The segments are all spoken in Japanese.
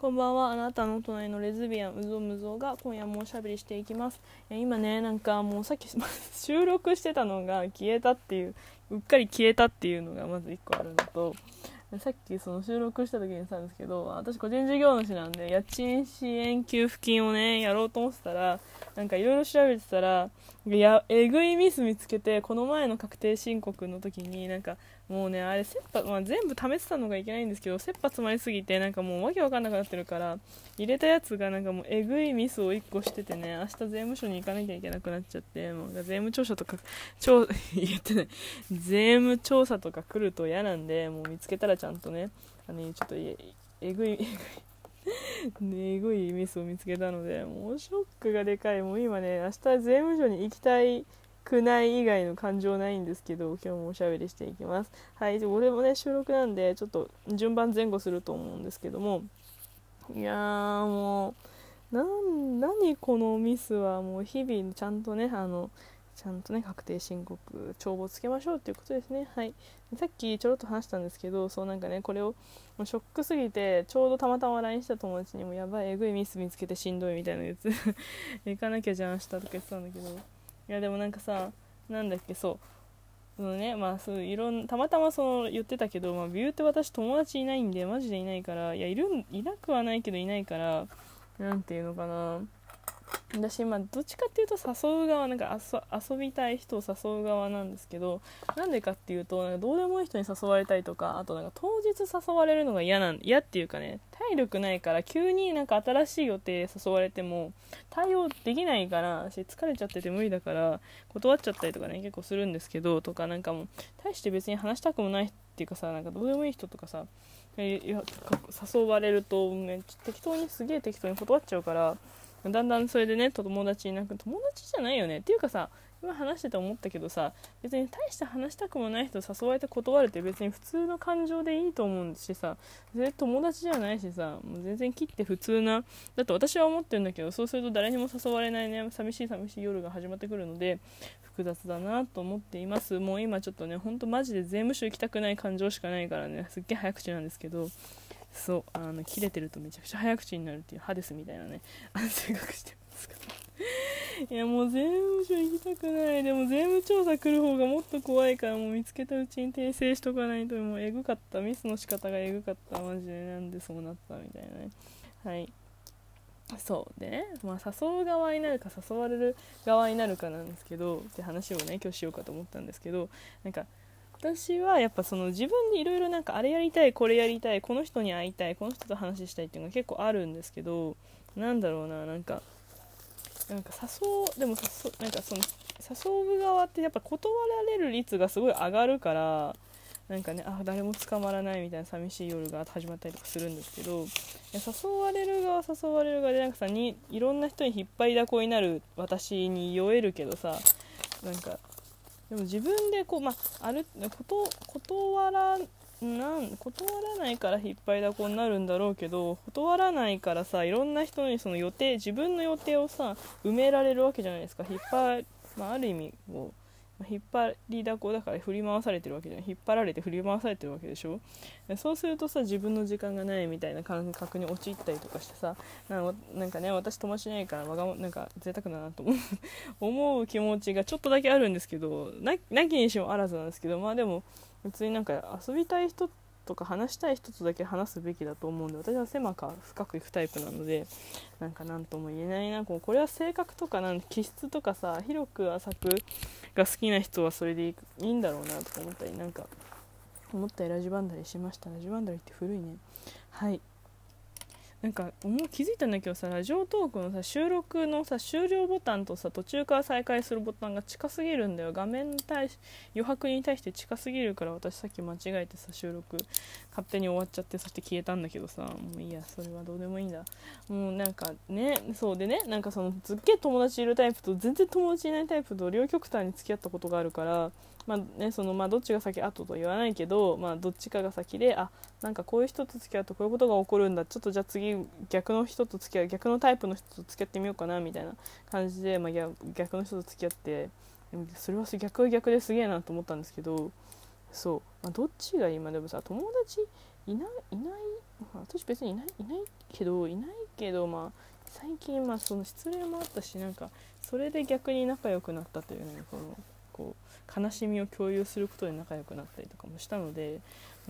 こんばんは。あなたの隣のレズビアンうぞむぞが今夜もおしゃべりしていきます。今ねなんかもうさっき 収録してたのが消えたっていううっかり消えたっていうのがまず1個あるのとさっきその収録した時にしたんですけど私個人事業主なんで家賃支援給付金をねやろうと思ってたらなんかいろいろ調べてたらいやえぐいミス見つけてこの前の確定申告の時になんかもうねあれ切羽、まあ、全部試してたのがいけないんですけど切羽詰まりすぎてなんかもうわけわかんなくなってるから入れたやつがなんかもうえぐいミスを1個しててね明日税務署に行かなきゃいけなくなっちゃってもう税務調査とか調 言ってない。税務調査とか来ると嫌なんでもう見つけたらちゃんとねあのちょっとえぐいえぐい ねえぐいミスを見つけたのでもうショックがでかい。もう今ね明日税務署に行きたいくない以外の感情ないんですけど今日もおしゃべりしていきます。はい俺もね収録なんでちょっと順番前後すると思うんですけども。いやーもう何このミスは。もう日々ちゃんとねあのちゃんとね確定申告帳簿つけましょうっていうことですね。はい。さっきちょろっと話したんですけどそうなんかねこれをもうショックすぎてちょうどたまたま LINE した友達にもやばいえぐいミス見つけてしんどいみたいなやつ。行かなきゃじゃん明日とか言ってたんだけど。いやでもなんかさなんだっけそう。そのねまあそういろんたまたまその言ってたけど、まあ、ビューって私友達いないんでマジでいないからいやいるいなくはないけどいないから何ていうのかな。私まあどっちかっていうと誘う側なんか遊びたい人を誘う側なんですけどなんでかっていうとなんかどうでもいい人に誘われたりとかあとなんか当日誘われるのが嫌なん嫌っていうかね体力ないから急になんか新しい予定誘われても対応できないから私疲れちゃってて無理だから断っちゃったりとかね結構するんですけどとかなんかもう大して別に話したくもないっていうかさなんかどうでもいい人とかさ誘われるとめっちゃ適当にすげえ適当に断っちゃうからだんだんそれでね友達いなく友達じゃないよね。っていうかさ今話してて思ったけどさ別に大して話したくもない人誘われて断るって別に普通の感情でいいと思うしさ全然友達じゃないしさもう全然切って普通なだって私は思ってるんだけどそうすると誰にも誘われないね寂しい寂しい夜が始まってくるので複雑だなと思っています。もう今ちょっとねほんとマジで税務署行きたくない感情しかないからねすっげえ早口なんですけどそうあの切れてるとめちゃくちゃ早口になるっていうハデスみたいなね。性格してますからいやもう税務署行きたくない。でも税務調査来る方がもっと怖いからもう見つけたうちに訂正しとかないともうえぐかった。ミスの仕方がえぐかった。マジでなんでそうなったみたいなね。はい。そう。でね、まあ、誘う側になるか誘われる側になるかなんですけどって話をね今日しようかと思ったんですけどなんか私はやっぱその自分でいろいろなんかあれやりたいこれやりたいこの人に会いたいこの人と話したいっていうのが結構あるんですけどなんだろうななんかなんか誘うでも誘なんかその誘う側ってやっぱ断られる率がすごい上がるからなんかねあ誰も捕まらないみたいな寂しい夜が始まったりとかするんですけど誘われる側誘われる側でなんかさにいろんな人に引っ張りだこになる私に酔えるけどさなんかでも自分でこう、まあ、あること断らなん断らないから引っ張りだこになるんだろうけど断らないからさいろんな人にその予定自分の予定をさ埋められるわけじゃないですか。引っ張、まあ、ある意味こう引っ張りだこだから振り回されてるわけじゃない。引っ張られて振り回されてるわけでしょ。そうするとさ自分の時間がないみたいな感覚に陥ったりとかしてさなんかね私友達いないからわがなんか贅沢だなと思う。気持ちがちょっとだけあるんですけどなきにしもあらずなんですけどまあでも別になんか遊びたい人ってとか話したい人とだけ話すべきだと思うんで私は狭く深くいくタイプなのでなんか何とも言えないな。こうこれは性格とかなん気質とかさ広く浅くが好きな人はそれでいいんだろうなとか思ったりなんか思ったりラジバンダリしました。ラジバンダリって古いね。はい。なんかもう気づいたんだけどさラジオトークのさ収録のさ終了ボタンとさ途中から再開するボタンが近すぎるんだよ画面に対し余白に対して近すぎるから私さっき間違えてさ収録勝手に終わっちゃってそして消えたんだけどさもういいやそれはどうでもいいんだもうなんかねそうでねなんかそのすっげえ友達いるタイプと全然友達いないタイプと両極端に付き合ったことがあるからまあねそのまあ、どっちが先後と言わないけど、まあ、どっちかが先であなんかこういう人と付き合うとこういうことが起こるんだちょっとじゃあ次逆の人と付き合う逆のタイプの人と付き合ってみようかなみたいな感じで、まあ、逆の人と付き合ってそれは逆は逆ですげえなと思ったんですけどそう、まあ、どっちが今でもさ友達いないいない、私別にいないいないけどいないけどまあ最近まあその失恋もあったしなんかそれで逆に仲良くなったというねこのこう悲しみを共有することで仲良くなったりとかもしたので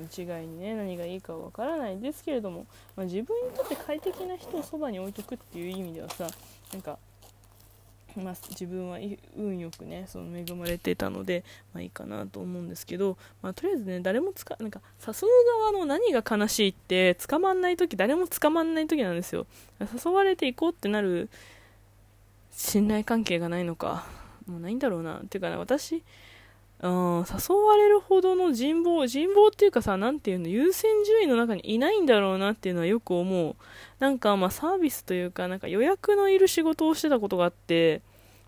一概にね何がいいかは分からないですけれども、まあ、自分にとって快適な人をそばに置いとくっていう意味ではさなんかまあ、自分は運よくねその恵まれてたので、まあ、いいかなと思うんですけど、まあ、とりあえずね誰もつかなんか誘う側の何が悲しいって捕まんない時誰も捕まんない時なんですよ。誘われていこうってなる信頼関係がないのかもうないんだろうな。っていうかね私うん、誘われるほどの人望、人望っていうかさ、なんていうの、優先順位の中にいないんだろうなっていうのはよく思う。なんかまあサービスというか、なんか予約のいる仕事をしてたことがあって、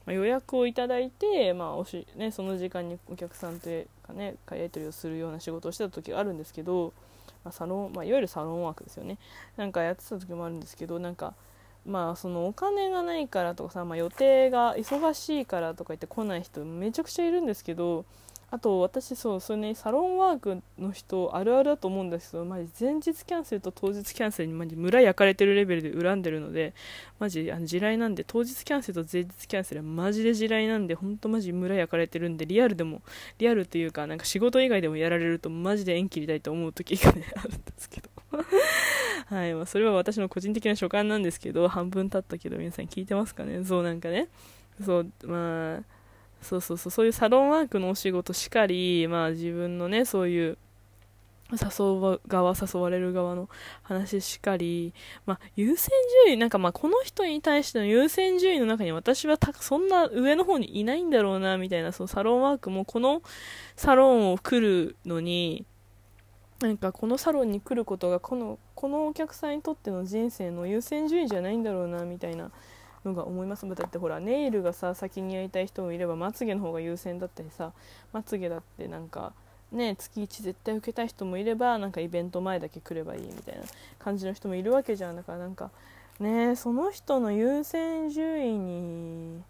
まあ、予約をいただいて、まあおしね、その時間にお客さんというかね、やり取りをするような仕事をしてた時があるんですけど、まあ、サロン、まあ、いわゆるサロンワークですよね。なんかやってた時もあるんですけど、なんか、まあそのお金がないからとかさ、まあ、予定が忙しいからとか言って来ない人めちゃくちゃいるんですけどあと私そうそれねサロンワークの人あるあるだと思うんですけどマジ前日キャンセルと当日キャンセルにマジ村焼かれてるレベルで恨んでるのでマジあの地雷なんで当日キャンセルと前日キャンセルはマジで地雷なんでほんとマジ村焼かれてるんでリアルでもリアルっていうかなんか仕事以外でもやられるとマジで縁切りたいと思う時がねあるんですけど。はい、まあ、それは私の個人的な所感なんですけど半分経ったけど皆さん聞いてますかね？そうなんかね。そうまあそうそうそうそういうサロンワークのお仕事しかり、まあ、自分のねそういう誘う側誘われる側の話しかり、まあ、優先順位なんかまあこの人に対しての優先順位の中に私はたそんな上の方にいないんだろうなみたいなそのサロンワークもこのサロンを来るのになんかこのサロンに来ることがこのこのお客さんにとっての人生の優先順位じゃないんだろうなみたいなのが思います。だってほらネイルがさ先にやりたい人もいればまつげの方が優先だったりさまつげだってなんかね月1絶対受けたい人もいればなんかイベント前だけ来ればいいみたいな感じの人もいるわけじゃん。だからなんかねその人の優先順位に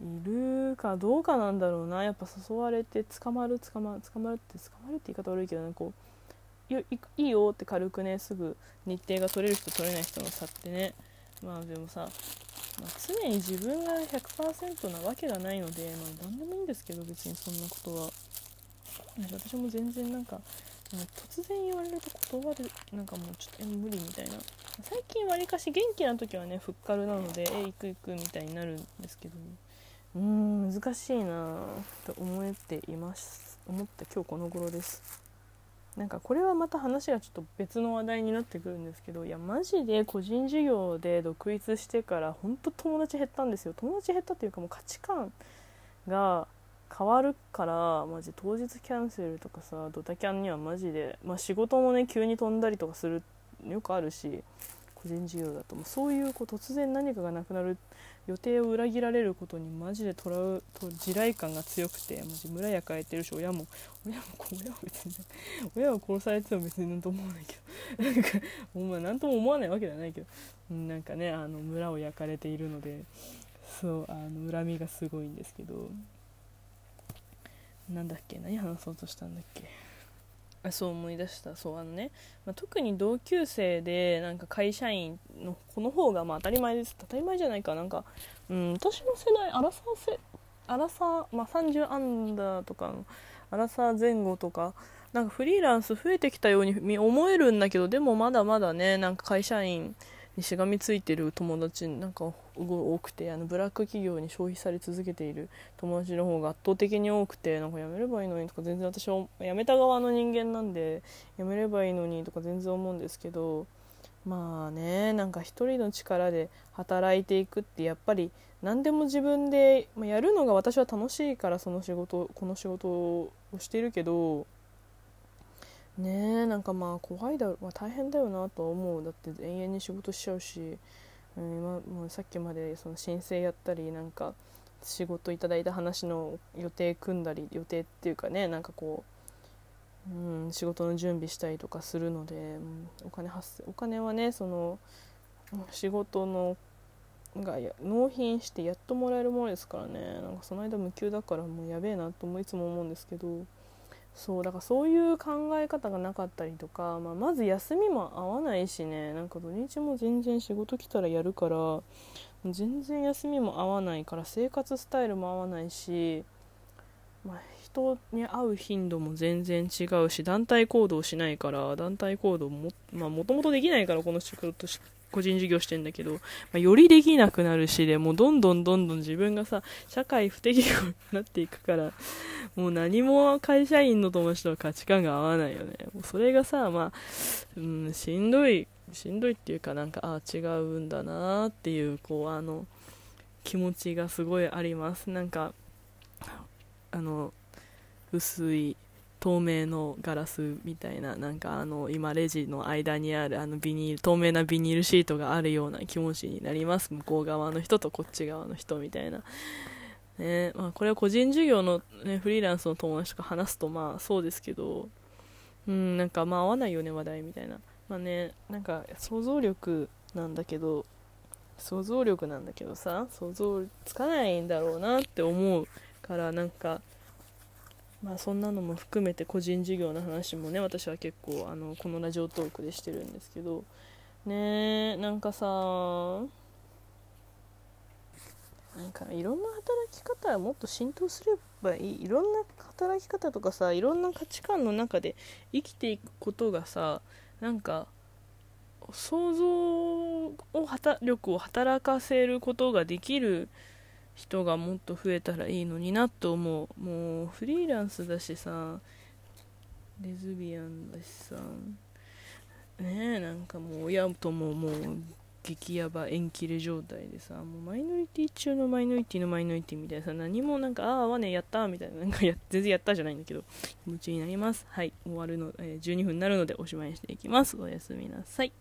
いるかどうかなんだろうな。やっぱ誘われて捕まる捕まる捕まるって捕まるって言い方悪いけどねこういいよって軽くねすぐ日程が取れる人取れない人の差ってね。まあでもさまあ、常に自分が100%なわけがないので、まあ、何でもいいんですけど別にそんなことは。私も全然なんか突然言われると断るなんかもうちょっと無理みたいな。最近わりかし元気な時はねふっかるなのでえ行く行くみたいになるんですけど。うーん難しいなと思っています。思った今日この頃です。なんかこれはまた話がちょっと別の話題になってくるんですけどいやマジで個人事業で独立してからほんと友達減ったんですよ。友達減ったというかもう価値観が変わるからマジ当日キャンセルとかさドタキャンにはマジで、まあ、仕事もね急に飛んだりとかするよくあるし。個人事業だともうそういうこう突然何かがなくなる予定を裏切られることにマジでトラウと地雷感が強くてマジ村焼かれてるし親も親も親は別に親は殺されても別になんと思わないけどなんかお前何とも思わないわけではないけどなんかねあの村を焼かれているのでそうあの恨みがすごいんですけどなんだっけ何話そうとしたんだっけ？あそう思い出した。そうあのね、まあ、特に同級生でなんか会社員の子の方がまあ当たり前です。当たり前じゃないか。なんか、うん、私の世代アラサーせアラサー、まあ、30アンダーとかのアラサー前後とかなんかフリーランス増えてきたように思えるんだけどでもまだまだねなんか会社員にしがみついてる友達なんか多くてあのブラック企業に消費され続けている友達の方が圧倒的に多くてなんかやめればいいのにとか全然私は辞めた側の人間なんでやめればいいのにとか全然思うんですけどまあねなんか一人の力で働いていくってやっぱり何でも自分でやるのが私は楽しいからその仕事この仕事をしているけどねえなんかまあ怖いだろ、まあ、大変だよなとは思うだって永遠に仕事しちゃうし、うん、今もうさっきまでその申請やったりなんか仕事いただいた話の予定組んだり予定っていうかねなんかこう、うん、仕事の準備したりとかするので、うん、お金発生お金はねその仕事のが納品してやっともらえるものですからねなんかその間無給だからもうやべえなともいつも思うんですけど。そうだからそういう考え方がなかったりとか、まあ、まず休みも合わないしね。なんか土日も全然仕事来たらやるから全然休みも合わないから生活スタイルも合わないし、まあ、人に会う頻度も全然違うし団体行動しないから団体行動も,、まあ、もともとできないからこの仕事個人事業してんだけど、まあ、よりできなくなるしでもうどんどんどんどん自分がさ社会不適合になっていくからもう何も会社員の友達とは価値観が合わないよね。もうそれがさまあ、うん、しんどいしんどいっていうかなんかああ違うんだなっていうこうあの気持ちがすごいあります。なんかあの薄い透明のガラスみたいななんかあの今レジの間にあるあのビニール透明なビニールシートがあるような気持ちになります。向こう側の人とこっち側の人みたいな、ねまあ、これは個人事業の、ね、フリーランスの友達とか話すとまあそうですけど。うんなんかまあ合わないよね話題みたいな。まあねなんか想像力なんだけど想像力なんだけどさ想像つかないんだろうなって思うからなんかまあ、そんなのも含めて個人事業の話もね私は結構あのこのラジオトークでしてるんですけど。ねなんかさなんかいろんな働き方はもっと浸透すればいい。いろんな働き方とかさいろんな価値観の中で生きていくことがさなんか想像を力を働かせることができる人がもっと増えたらいいのになと思う。もうフリーランスだしさ。レズビアンだしさ。ねえなんかもう親とももう激ヤバ縁切れ状態でさ。もうマイノリティ中のマイノリティのマイノリティみたいなさ。何もなんかああ合わねえやったみたいな。なんかや全然やったじゃないんだけど。気持ちになります。はい。終わるの、えー、12分になるのでおしまいにしていきます。おやすみなさい。